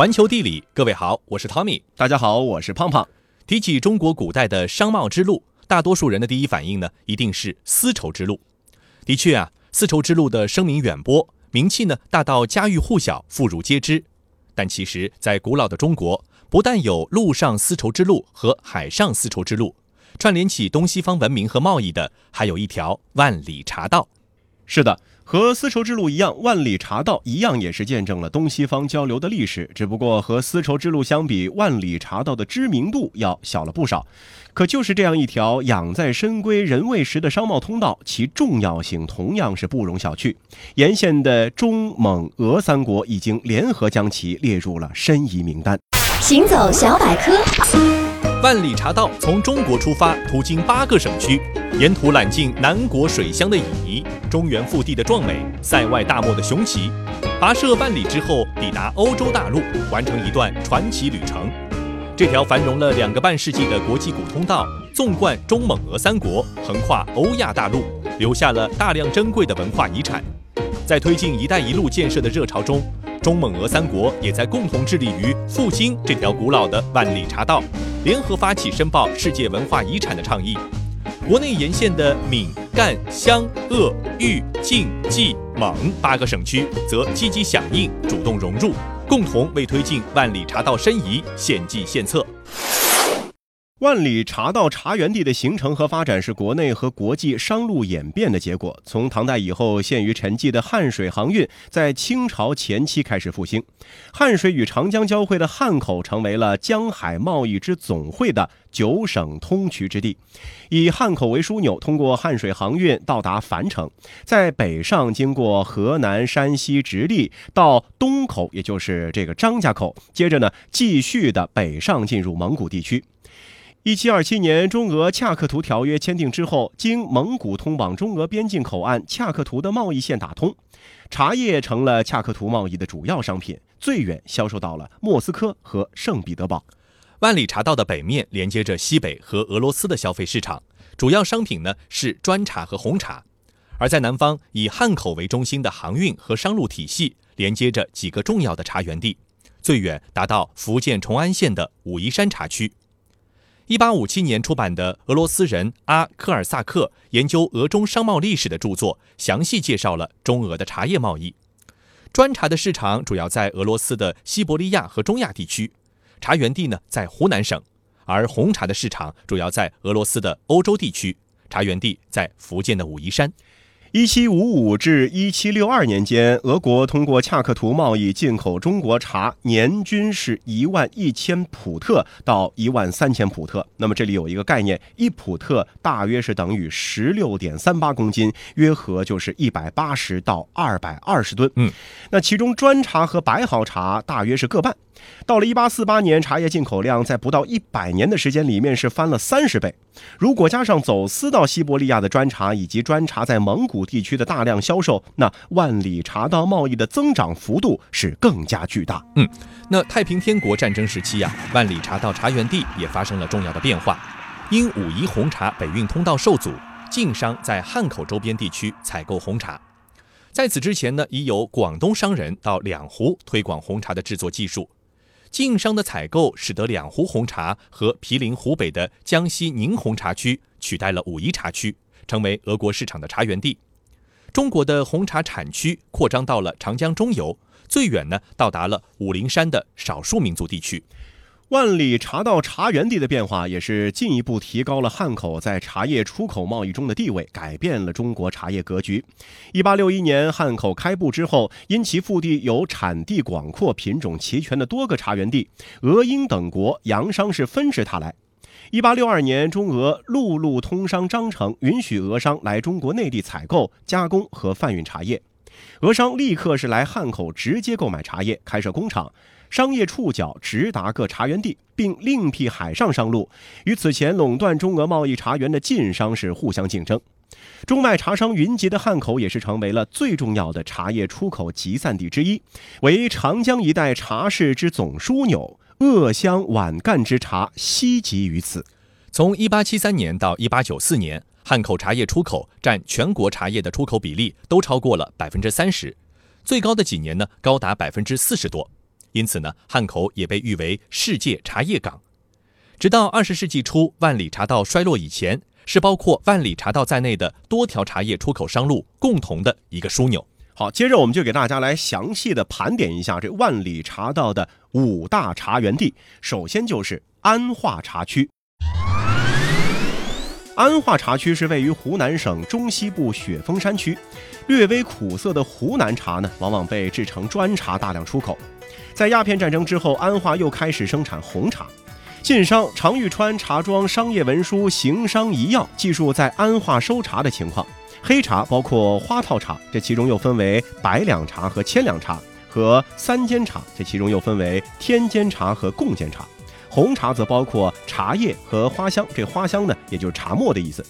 环球地理，各位好，我是 Tommy，大家好，我是胖胖。提起中国古代的商贸之路，大多数人的第一反应呢，一定是丝绸之路。的确啊，丝绸之路的声名远播，名气呢大到家喻户晓、妇孺皆知。但其实，在古老的中国，不但有陆上丝绸之路和海上丝绸之路，串联起东西方文明和贸易的，还有一条万里茶道。是的。和丝绸之路一样，万里茶道一样也是见证了东西方交流的历史。只不过和丝绸之路相比，万里茶道的知名度要小了不少。可就是这样一条养在深闺人未识的商贸通道，其重要性同样是不容小觑。沿线的中蒙俄三国已经联合将其列入了申遗名单。行走小百科。万里茶道从中国出发，途经八个省区，沿途揽尽南国水乡的旖旎、中原腹地的壮美、塞外大漠的雄奇。跋涉万里之后，抵达欧洲大陆，完成一段传奇旅程。这条繁荣了两个半世纪的国际古通道，纵贯中蒙俄三国，横跨欧亚大陆，留下了大量珍贵的文化遗产。在推进“一带一路”建设的热潮中，中蒙俄三国也在共同致力于复兴这条古老的万里茶道。联合发起申报世界文化遗产的倡议，国内沿线的闽、赣、湘、鄂、豫、晋、冀、蒙八个省区则积极响应，主动融入，共同为推进万里茶道申遗献计献策。万里茶道茶园地的形成和发展是国内和国际商路演变的结果。从唐代以后陷于沉寂的汉水航运，在清朝前期开始复兴。汉水与长江交汇的汉口成为了江海贸易之总会的九省通衢之地。以汉口为枢纽，通过汉水航运到达樊城，在北上经过河南、山西直隶到东口，也就是这个张家口，接着呢继续的北上进入蒙古地区。一七二七年，中俄恰克图条约签订之后，经蒙古通往中俄边境口岸恰克图的贸易线打通，茶叶成了恰克图贸易的主要商品，最远销售到了莫斯科和圣彼得堡。万里茶道的北面连接着西北和俄罗斯的消费市场，主要商品呢是砖茶和红茶；而在南方，以汉口为中心的航运和商路体系连接着几个重要的茶园地，最远达到福建崇安县的武夷山茶区。一八五七年出版的俄罗斯人阿科尔萨克研究俄中商贸历史的著作，详细介绍了中俄的茶叶贸易。砖茶的市场主要在俄罗斯的西伯利亚和中亚地区，茶园地呢在湖南省；而红茶的市场主要在俄罗斯的欧洲地区，茶园地在福建的武夷山。一七五五至一七六二年间，俄国通过恰克图贸易进口中国茶，年均是一万一千普特到一万三千普特。那么这里有一个概念，一普特大约是等于十六点三八公斤，约合就是一百八十到二百二十吨。嗯，那其中砖茶和白毫茶大约是各半。到了一八四八年，茶叶进口量在不到一百年的时间里面是翻了三十倍。如果加上走私到西伯利亚的砖茶以及砖茶在蒙古地区的大量销售，那万里茶道贸易的增长幅度是更加巨大。嗯，那太平天国战争时期呀，万里茶道茶园地也发生了重要的变化。因武夷红茶北运通道受阻，晋商在汉口周边地区采购红茶。在此之前呢，已有广东商人到两湖推广红茶的制作技术。晋商的采购使得两湖红茶和毗邻湖北的江西宁红茶区取代了武夷茶区，成为俄国市场的茶园地。中国的红茶产区扩张到了长江中游，最远呢到达了武陵山的少数民族地区。万里茶道茶园地的变化，也是进一步提高了汉口在茶叶出口贸易中的地位，改变了中国茶叶格局。一八六一年汉口开埠之后，因其腹地有产地广阔、品种齐全的多个茶园地，俄、英等国洋商是纷至沓来。一八六二年，中俄陆路通商章程允许俄商来中国内地采购、加工和贩运茶叶，俄商立刻是来汉口直接购买茶叶，开设工厂。商业触角直达各茶园地，并另辟海上商路，与此前垄断中俄贸易茶园的晋商是互相竞争。中外茶商云集的汉口，也是成为了最重要的茶叶出口集散地之一，为长江一带茶市之总枢纽。鄂湘皖赣之茶西集于此。从1873年到1894年，汉口茶叶出口占全国茶叶的出口比例都超过了百分之三十，最高的几年呢，高达百分之四十多。因此呢，汉口也被誉为世界茶叶港。直到二十世纪初，万里茶道衰落以前，是包括万里茶道在内的多条茶叶出口商路共同的一个枢纽。好，接着我们就给大家来详细的盘点一下这万里茶道的五大茶园地。首先就是安化茶区。安化茶区是位于湖南省中西部雪峰山区，略微苦涩的湖南茶呢，往往被制成砖茶大量出口。在鸦片战争之后，安化又开始生产红茶。晋商常玉川茶庄商业文书行商遗要记述在安化收茶的情况。黑茶包括花套茶，这其中又分为百两茶和千两茶，和三间茶，这其中又分为天间茶和贡间茶。红茶则包括茶叶和花香，这花香呢，也就是茶末的意思。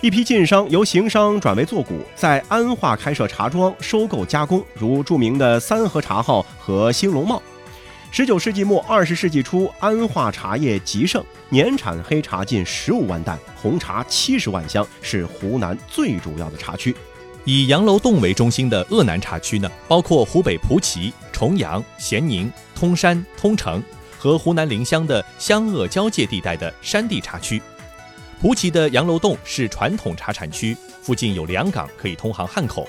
一批晋商由行商转为做股，在安化开设茶庄，收购加工，如著名的三和茶号和兴隆茂。十九世纪末二十世纪初，安化茶叶极盛，年产黑茶近十五万担，红茶七十万箱，是湖南最主要的茶区。以杨楼洞为中心的鄂南茶区呢，包括湖北蒲圻、重阳、咸宁、通山、通城和湖南临湘的湘鄂交界地带的山地茶区。蒲圻的杨楼洞是传统茶产区，附近有两港可以通航汉口。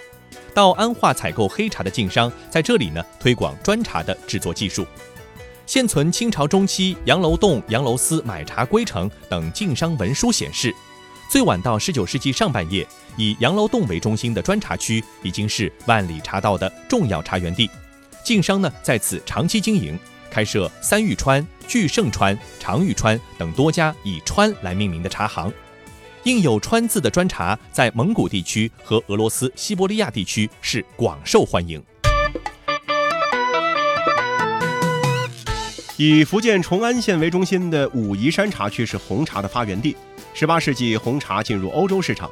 到安化采购黑茶的晋商在这里呢，推广砖茶的制作技术。现存清朝中期杨楼洞、杨楼司买茶归程等晋商文书显示，最晚到十九世纪上半叶，以杨楼洞为中心的砖茶区已经是万里茶道的重要茶园地。晋商呢在此长期经营，开设三玉川、聚盛川、长玉川等多家以川来命名的茶行。印有川字的砖茶在蒙古地区和俄罗斯西伯利亚地区是广受欢迎。以福建崇安县为中心的武夷山茶区是红茶的发源地。十八世纪，红茶进入欧洲市场，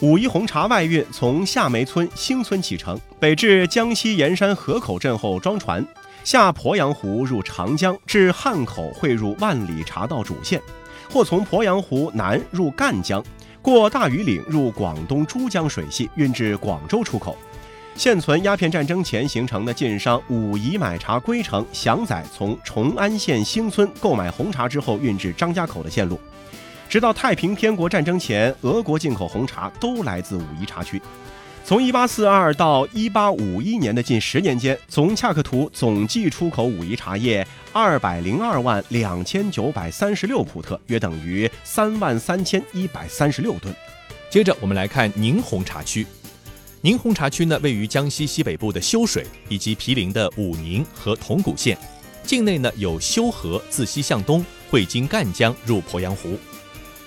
武夷红茶外运从夏梅村、兴村启程，北至江西盐山河口镇后装船，下鄱阳湖入长江，至汉口汇入万里茶道主线，或从鄱阳湖南入赣江，过大庾岭入广东珠江水系，运至广州出口。现存鸦片战争前形成的晋商武夷买茶归程，祥载从崇安县兴村购买红茶之后运至张家口的线路。直到太平天国战争前，俄国进口红茶都来自武夷茶区。从1842到1851年的近十年间，从恰克图总计出口武夷茶叶202万2936普特，约等于3万3136吨。接着我们来看宁红茶区。宁红茶区呢，位于江西西北部的修水以及毗邻的武宁和铜鼓县，境内呢有修河自西向东汇经赣江入鄱阳湖。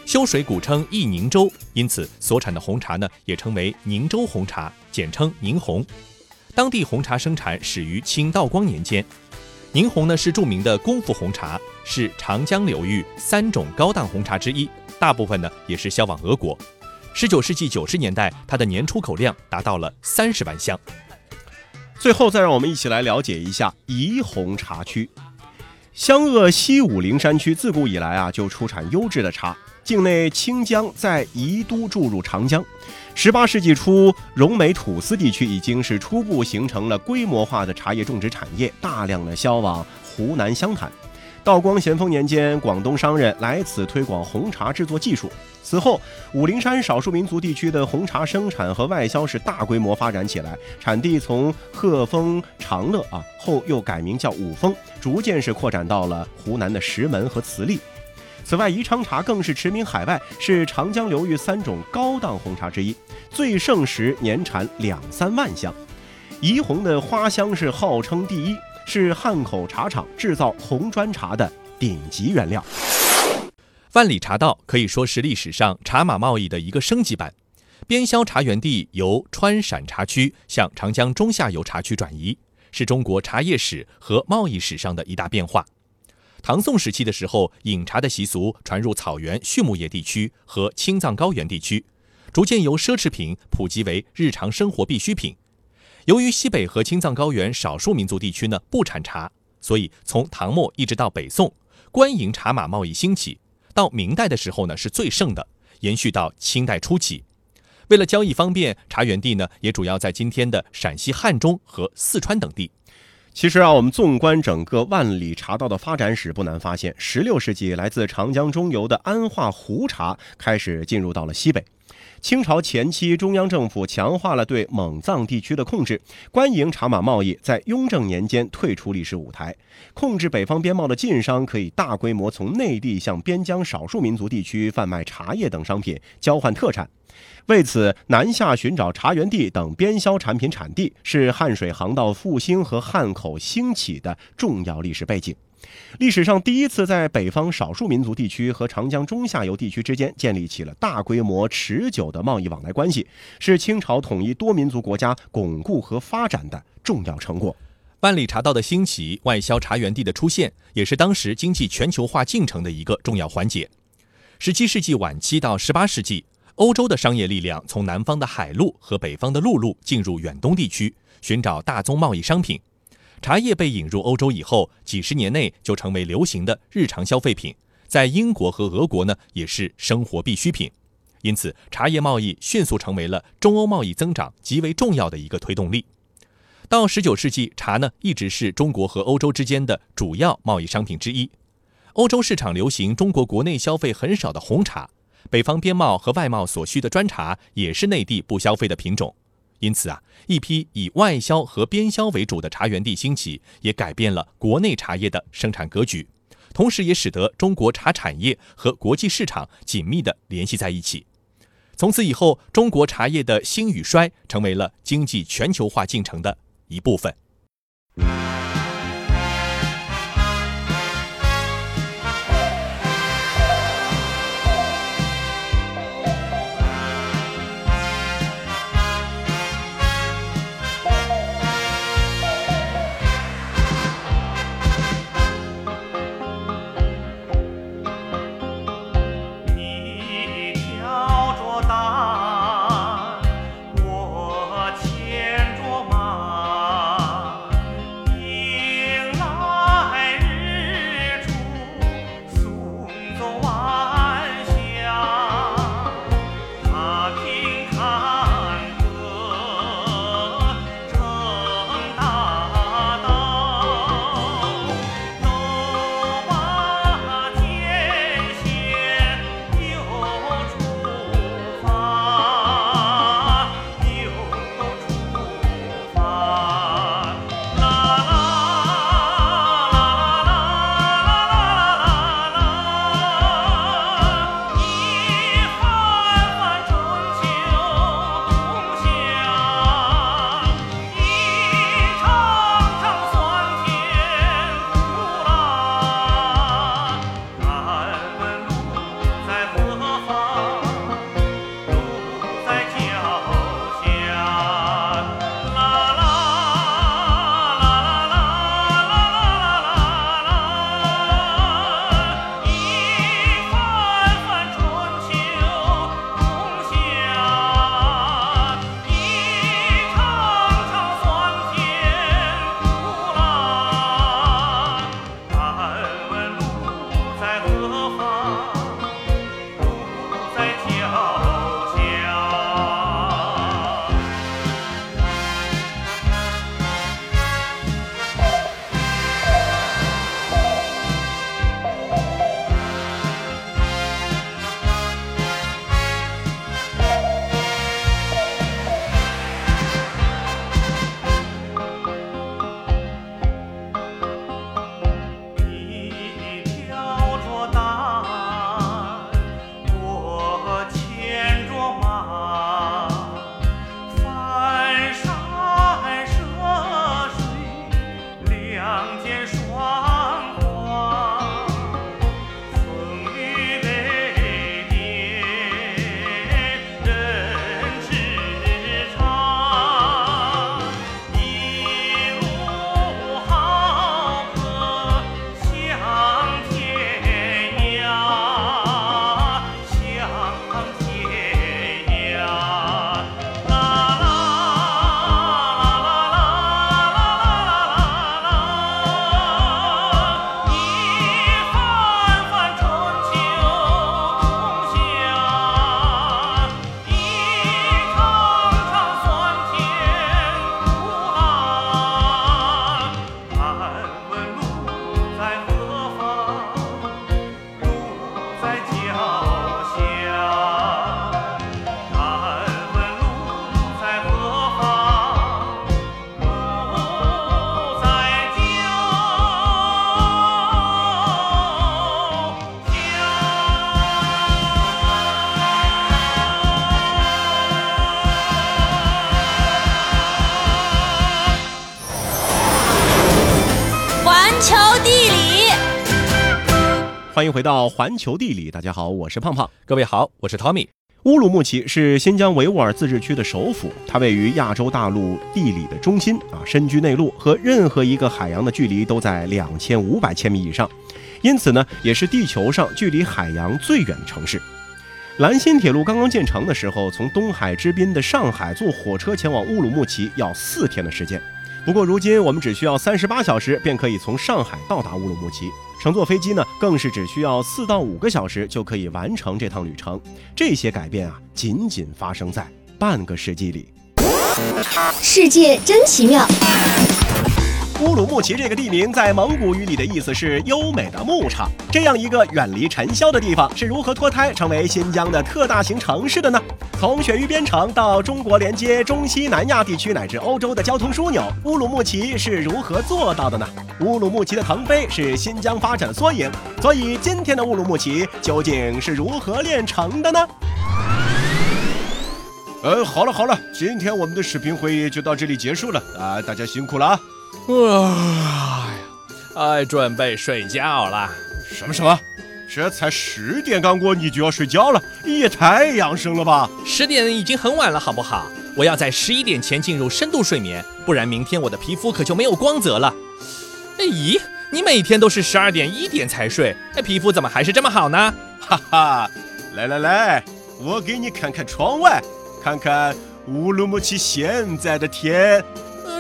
修水古称义宁州，因此所产的红茶呢也称为宁州红茶，简称宁红。当地红茶生产始于清道光年间。宁红呢是著名的功夫红茶，是长江流域三种高档红茶之一，大部分呢也是销往俄国。十九世纪九十年代，它的年出口量达到了三十万箱。最后，再让我们一起来了解一下宜红茶区。湘鄂西武陵山区自古以来啊就出产优质的茶，境内清江在宜都注入长江。十八世纪初，荣美土司地区已经是初步形成了规模化的茶叶种植产业，大量的销往湖南湘潭。道光、咸丰年间，广东商人来此推广红茶制作技术。此后，武陵山少数民族地区的红茶生产和外销是大规模发展起来，产地从鹤峰、长乐啊，后又改名叫五峰，逐渐是扩展到了湖南的石门和慈利。此外，宜昌茶更是驰名海外，是长江流域三种高档红茶之一，最盛时年产两三万箱。宜红的花香是号称第一。是汉口茶厂制造红砖茶的顶级原料。万里茶道可以说是历史上茶马贸易的一个升级版，边销茶园地由川陕茶区向长江中下游茶区转移，是中国茶叶史和贸易史上的一大变化。唐宋时期的时候，饮茶的习俗传入草原畜牧业地区和青藏高原地区，逐渐由奢侈品普及为日常生活必需品。由于西北和青藏高原少数民族地区呢不产茶，所以从唐末一直到北宋，官营茶马贸易兴起，到明代的时候呢是最盛的，延续到清代初期。为了交易方便，茶园地呢也主要在今天的陕西汉中和四川等地。其实啊，我们纵观整个万里茶道的发展史，不难发现，十六世纪来自长江中游的安化湖茶开始进入到了西北。清朝前期，中央政府强化了对蒙藏地区的控制，官营茶马贸易在雍正年间退出历史舞台，控制北方边贸的晋商可以大规模从内地向边疆少数民族地区贩卖茶叶等商品，交换特产。为此，南下寻找茶园地等边销产品产地，是汉水航道复兴和汉口兴起的重要历史背景。历史上第一次在北方少数民族地区和长江中下游地区之间建立起了大规模、持久的贸易往来关系，是清朝统一多民族国家巩固和发展的重要成果。万里茶道的兴起，外销茶园地的出现，也是当时经济全球化进程的一个重要环节。十七世纪晚期到十八世纪。欧洲的商业力量从南方的海路和北方的陆路进入远东地区，寻找大宗贸易商品。茶叶被引入欧洲以后，几十年内就成为流行的日常消费品，在英国和俄国呢也是生活必需品。因此，茶叶贸易迅速成为了中欧贸易增长极为重要的一个推动力。到十九世纪，茶呢一直是中国和欧洲之间的主要贸易商品之一。欧洲市场流行中国国内消费很少的红茶。北方边贸和外贸所需的砖茶也是内地不消费的品种，因此啊，一批以外销和边销为主的茶园地兴起，也改变了国内茶叶的生产格局，同时也使得中国茶产业和国际市场紧密地联系在一起。从此以后，中国茶叶的兴与衰成为了经济全球化进程的一部分。欢迎回到环球地理。大家好，我是胖胖。各位好，我是 Tommy。乌鲁木齐是新疆维吾尔自治区的首府，它位于亚洲大陆地理的中心啊，身居内陆，和任何一个海洋的距离都在两千五百千米以上，因此呢，也是地球上距离海洋最远的城市。兰新铁路刚刚建成的时候，从东海之滨的上海坐火车前往乌鲁木齐要四天的时间。不过如今我们只需要三十八小时便可以从上海到达乌鲁木齐，乘坐飞机呢更是只需要四到五个小时就可以完成这趟旅程。这些改变啊，仅仅发生在半个世纪里。世界真奇妙。乌鲁木齐这个地名在蒙古语里的意思是优美的牧场。这样一个远离尘嚣的地方是如何脱胎成为新疆的特大型城市的呢？从雪域边城到中国连接中西南亚地区乃至欧洲的交通枢纽，乌鲁木齐是如何做到的呢？乌鲁木齐的腾飞是新疆发展的缩影，所以今天的乌鲁木齐究竟是如何炼成的呢？呃，好了好了，今天我们的视频会议就到这里结束了啊，大家辛苦了啊！哎呀，哎，准备睡觉了。什么什么？这才十点刚过，你就要睡觉了？也太养生了吧！十点已经很晚了，好不好？我要在十一点前进入深度睡眠，不然明天我的皮肤可就没有光泽了。哎咦，你每天都是十二点一点才睡，哎，皮肤怎么还是这么好呢？哈哈，来来来，我给你看看窗外，看看乌鲁木齐现在的天。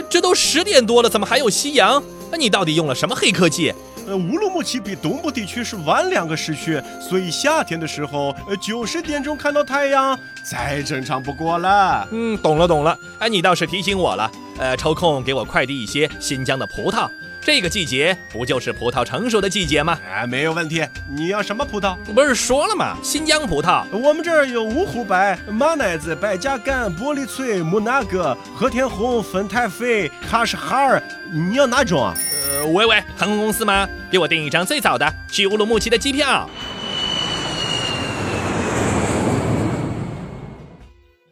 这都十点多了，怎么还有夕阳？你到底用了什么黑科技？呃，乌鲁木齐比东部地区是晚两个时区，所以夏天的时候，呃，九十点钟看到太阳，再正常不过了。嗯，懂了懂了。哎，你倒是提醒我了。呃，抽空给我快递一些新疆的葡萄。这个季节不就是葡萄成熟的季节吗？哎，没有问题。你要什么葡萄？不是说了吗？新疆葡萄。我们这儿有芜湖白、马奶子、白加甘、玻璃翠、木纳哥、和田红、粉太妃、喀什哈尔。你要哪种啊？呃，喂喂，航空公司吗？给我订一张最早的去乌鲁木齐的机票。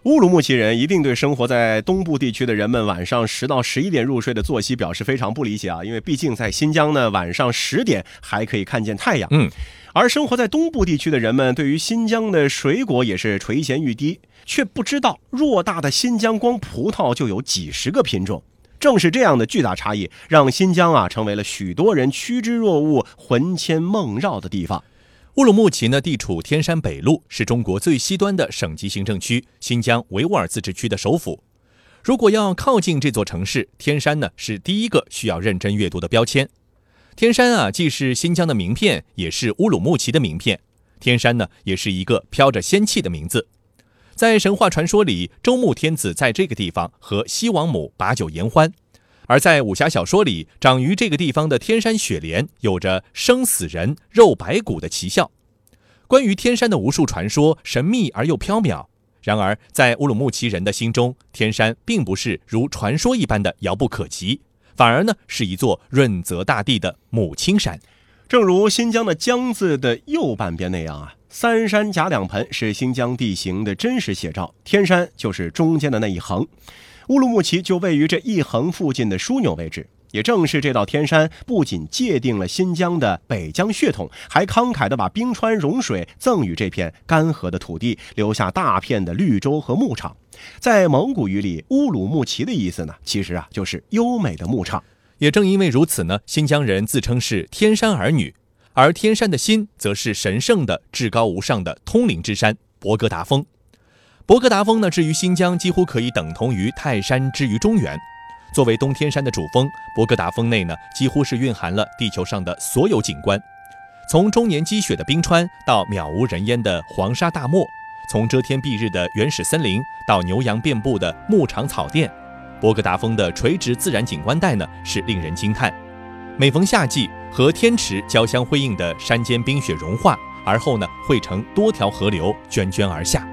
乌鲁木齐人一定对生活在东部地区的人们晚上十到十一点入睡的作息表示非常不理解啊！因为毕竟在新疆呢，晚上十点还可以看见太阳。嗯，而生活在东部地区的人们对于新疆的水果也是垂涎欲滴，却不知道偌大的新疆光葡萄就有几十个品种。正是这样的巨大差异，让新疆啊成为了许多人趋之若鹜、魂牵梦绕的地方。乌鲁木齐呢，地处天山北麓，是中国最西端的省级行政区——新疆维吾尔自治区的首府。如果要靠近这座城市，天山呢是第一个需要认真阅读的标签。天山啊，既是新疆的名片，也是乌鲁木齐的名片。天山呢，也是一个飘着仙气的名字。在神话传说里，周穆天子在这个地方和西王母把酒言欢。而在武侠小说里，长于这个地方的天山雪莲有着生死人肉白骨的奇效。关于天山的无数传说，神秘而又缥缈。然而，在乌鲁木齐人的心中，天山并不是如传说一般的遥不可及，反而呢是一座润泽大地的母亲山。正如新疆的江字的右半边那样啊，三山夹两盆是新疆地形的真实写照，天山就是中间的那一横。乌鲁木齐就位于这一横附近的枢纽位置，也正是这道天山，不仅界定了新疆的北疆血统，还慷慨地把冰川融水赠予这片干涸的土地，留下大片的绿洲和牧场。在蒙古语里，乌鲁木齐的意思呢，其实啊就是优美的牧场。也正因为如此呢，新疆人自称是天山儿女，而天山的心则是神圣的、至高无上的通灵之山——博格达峰。博格达峰呢，至于新疆几乎可以等同于泰山之于中原。作为东天山的主峰，博格达峰内呢，几乎是蕴含了地球上的所有景观，从终年积雪的冰川到渺无人烟的黄沙大漠，从遮天蔽日的原始森林到牛羊遍布的牧场草甸，博格达峰的垂直自然景观带呢，是令人惊叹。每逢夏季，和天池交相辉映的山间冰雪融化，而后呢，汇成多条河流涓涓而下。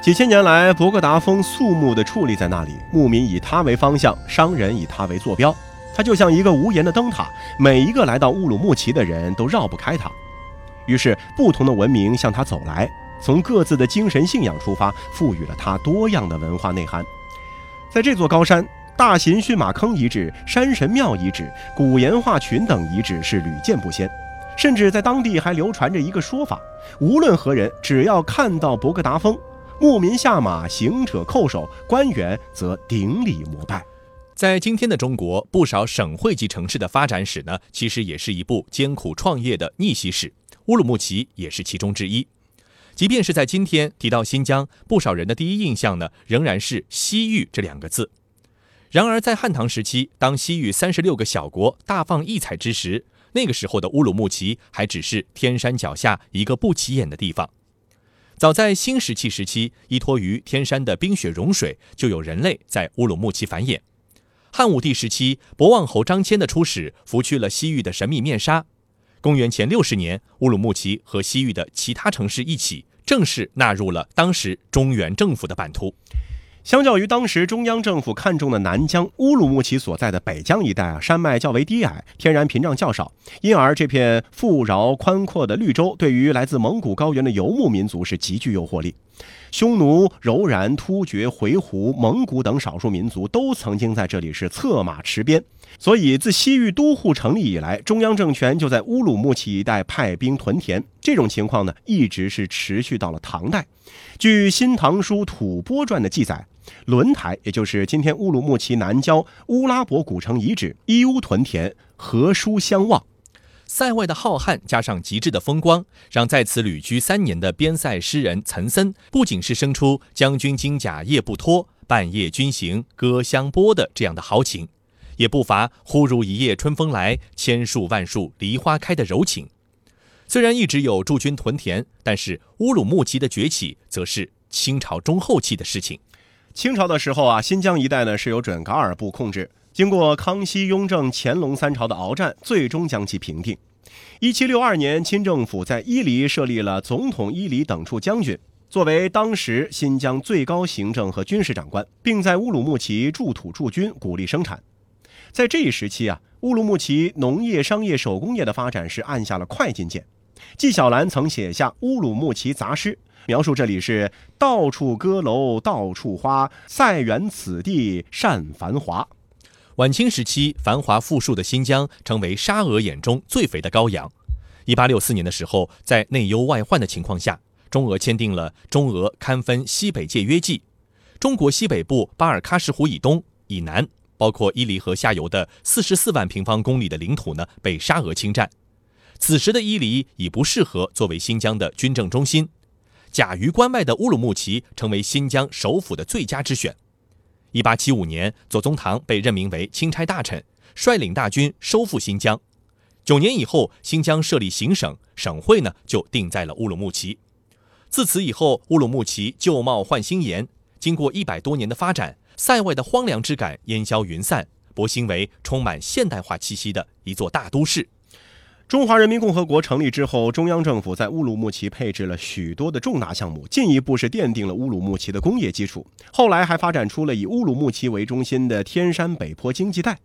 几千年来，博格达峰肃穆地矗立在那里，牧民以它为方向，商人以它为坐标。它就像一个无言的灯塔，每一个来到乌鲁木齐的人都绕不开它。于是，不同的文明向它走来，从各自的精神信仰出发，赋予了它多样的文化内涵。在这座高山，大型驯马坑遗址、山神庙遗址、古岩画群等遗址是屡见不鲜。甚至在当地还流传着一个说法：无论何人，只要看到博格达峰，牧民下马，行者叩首，官员则顶礼膜拜。在今天的中国，不少省会级城市的发展史呢，其实也是一部艰苦创业的逆袭史。乌鲁木齐也是其中之一。即便是在今天提到新疆，不少人的第一印象呢，仍然是西域这两个字。然而，在汉唐时期，当西域三十六个小国大放异彩之时，那个时候的乌鲁木齐还只是天山脚下一个不起眼的地方。早在新石器时期，依托于天山的冰雪融水，就有人类在乌鲁木齐繁衍。汉武帝时期，博望侯张骞的出使，拂去了西域的神秘面纱。公元前六十年，乌鲁木齐和西域的其他城市一起，正式纳入了当时中原政府的版图。相较于当时中央政府看重的南疆，乌鲁木齐所在的北疆一带啊，山脉较为低矮，天然屏障较少，因而这片富饶宽阔的绿洲对于来自蒙古高原的游牧民族是极具诱惑力。匈奴、柔然、突厥、回鹘、蒙古等少数民族都曾经在这里是策马驰鞭，所以自西域都护成立以来，中央政权就在乌鲁木齐一带派兵屯田。这种情况呢，一直是持续到了唐代。据《新唐书·吐蕃传》的记载。轮台，也就是今天乌鲁木齐南郊乌拉伯古城遗址，伊乌屯田，何书相望。塞外的浩瀚加上极致的风光，让在此旅居三年的边塞诗人岑参，不仅是生出“将军金甲夜不脱，半夜军行歌相拨”的这样的豪情，也不乏“忽如一夜春风来，千树万树梨花开”的柔情。虽然一直有驻军屯田，但是乌鲁木齐的崛起，则是清朝中后期的事情。清朝的时候啊，新疆一带呢是由准噶尔部控制。经过康熙、雍正、乾隆三朝的鏖战，最终将其平定。一七六二年，清政府在伊犁设立了总统伊犁等处将军，作为当时新疆最高行政和军事长官，并在乌鲁木齐驻土驻军，鼓励生产。在这一时期啊，乌鲁木齐农业、商业、手工业的发展是按下了快进键。纪晓岚曾写下《乌鲁木齐杂诗》。描述这里是到处歌楼到处花，塞远此地善繁华。晚清时期，繁华富庶的新疆成为沙俄眼中最肥的羔羊。一八六四年的时候，在内忧外患的情况下，中俄签订了《中俄堪分西北界约记》。中国西北部巴尔喀什湖以东、以南，包括伊犁河下游的四十四万平方公里的领土呢，被沙俄侵占。此时的伊犁已不适合作为新疆的军政中心。甲于关外的乌鲁木齐成为新疆首府的最佳之选。一八七五年，左宗棠被任命为钦差大臣，率领大军收复新疆。九年以后，新疆设立行省，省会呢就定在了乌鲁木齐。自此以后，乌鲁木齐旧貌换新颜。经过一百多年的发展，塞外的荒凉之感烟消云散，博兴为充满现代化气息的一座大都市。中华人民共和国成立之后，中央政府在乌鲁木齐配置了许多的重大项目，进一步是奠定了乌鲁木齐的工业基础。后来还发展出了以乌鲁木齐为中心的天山北坡经济带。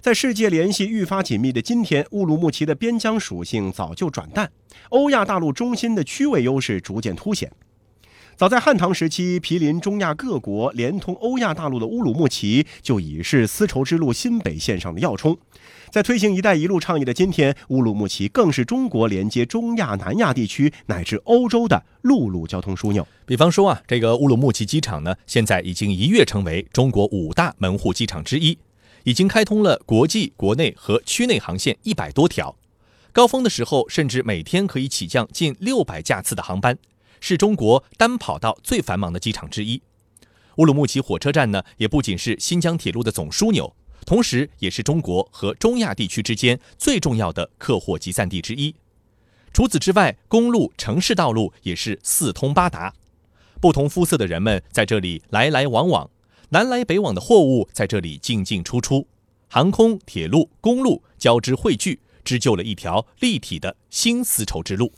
在世界联系愈发紧密的今天，乌鲁木齐的边疆属性早就转淡，欧亚大陆中心的区位优势逐渐凸显。早在汉唐时期，毗邻中亚各国、连通欧亚大陆的乌鲁木齐，就已是丝绸之路新北线上的要冲。在推行“一带一路”倡议的今天，乌鲁木齐更是中国连接中亚、南亚地区乃至欧洲的陆路交通枢纽。比方说啊，这个乌鲁木齐机场呢，现在已经一跃成为中国五大门户机场之一，已经开通了国际、国内和区内航线一百多条，高峰的时候甚至每天可以起降近六百架次的航班，是中国单跑道最繁忙的机场之一。乌鲁木齐火车站呢，也不仅是新疆铁路的总枢纽。同时，也是中国和中亚地区之间最重要的客货集散地之一。除此之外，公路、城市道路也是四通八达，不同肤色的人们在这里来来往往，南来北往的货物在这里进进出出，航空、铁路、公路交织汇聚，织就了一条立体的新丝绸之路。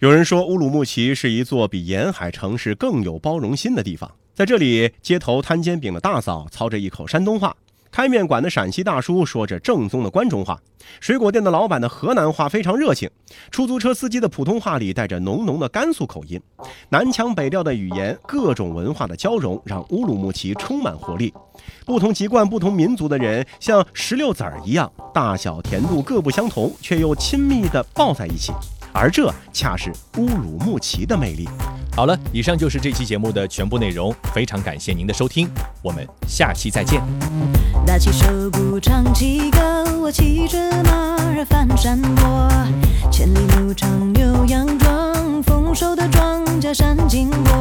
有人说，乌鲁木齐是一座比沿海城市更有包容心的地方，在这里，街头摊煎饼的大嫂操着一口山东话。开面馆的陕西大叔说着正宗的关中话，水果店的老板的河南话非常热情，出租车司机的普通话里带着浓浓的甘肃口音，南腔北调的语言，各种文化的交融，让乌鲁木齐充满活力。不同籍贯、不同民族的人像石榴籽儿一样，大小甜度各不相同，却又亲密地抱在一起。而这恰是乌鲁木齐的魅力。好了，以上就是这期节目的全部内容，非常感谢您的收听，我们下期再见。打起手鼓唱起歌，我骑着马儿翻山坡，千里牧场牛羊壮，丰收的庄稼山经过。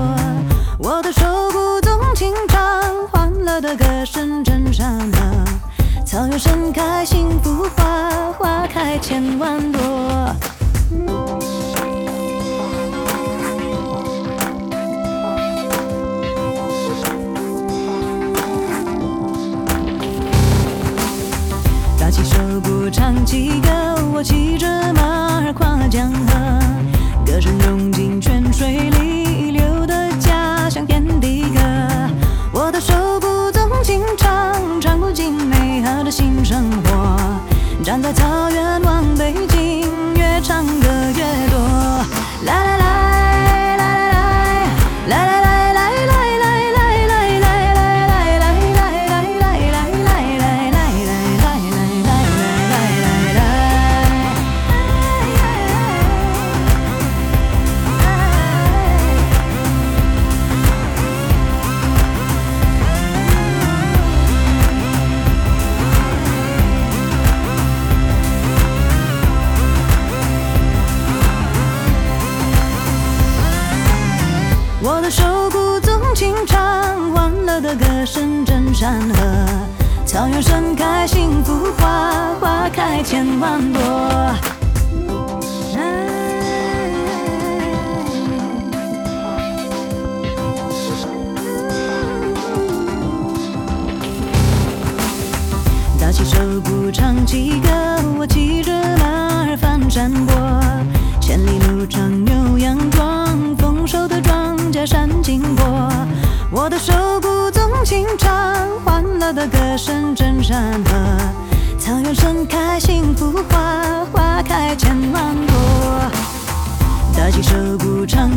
我的手鼓纵情唱，欢乐的歌声震山河，草原盛开幸福花，花开千万朵。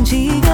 contigo.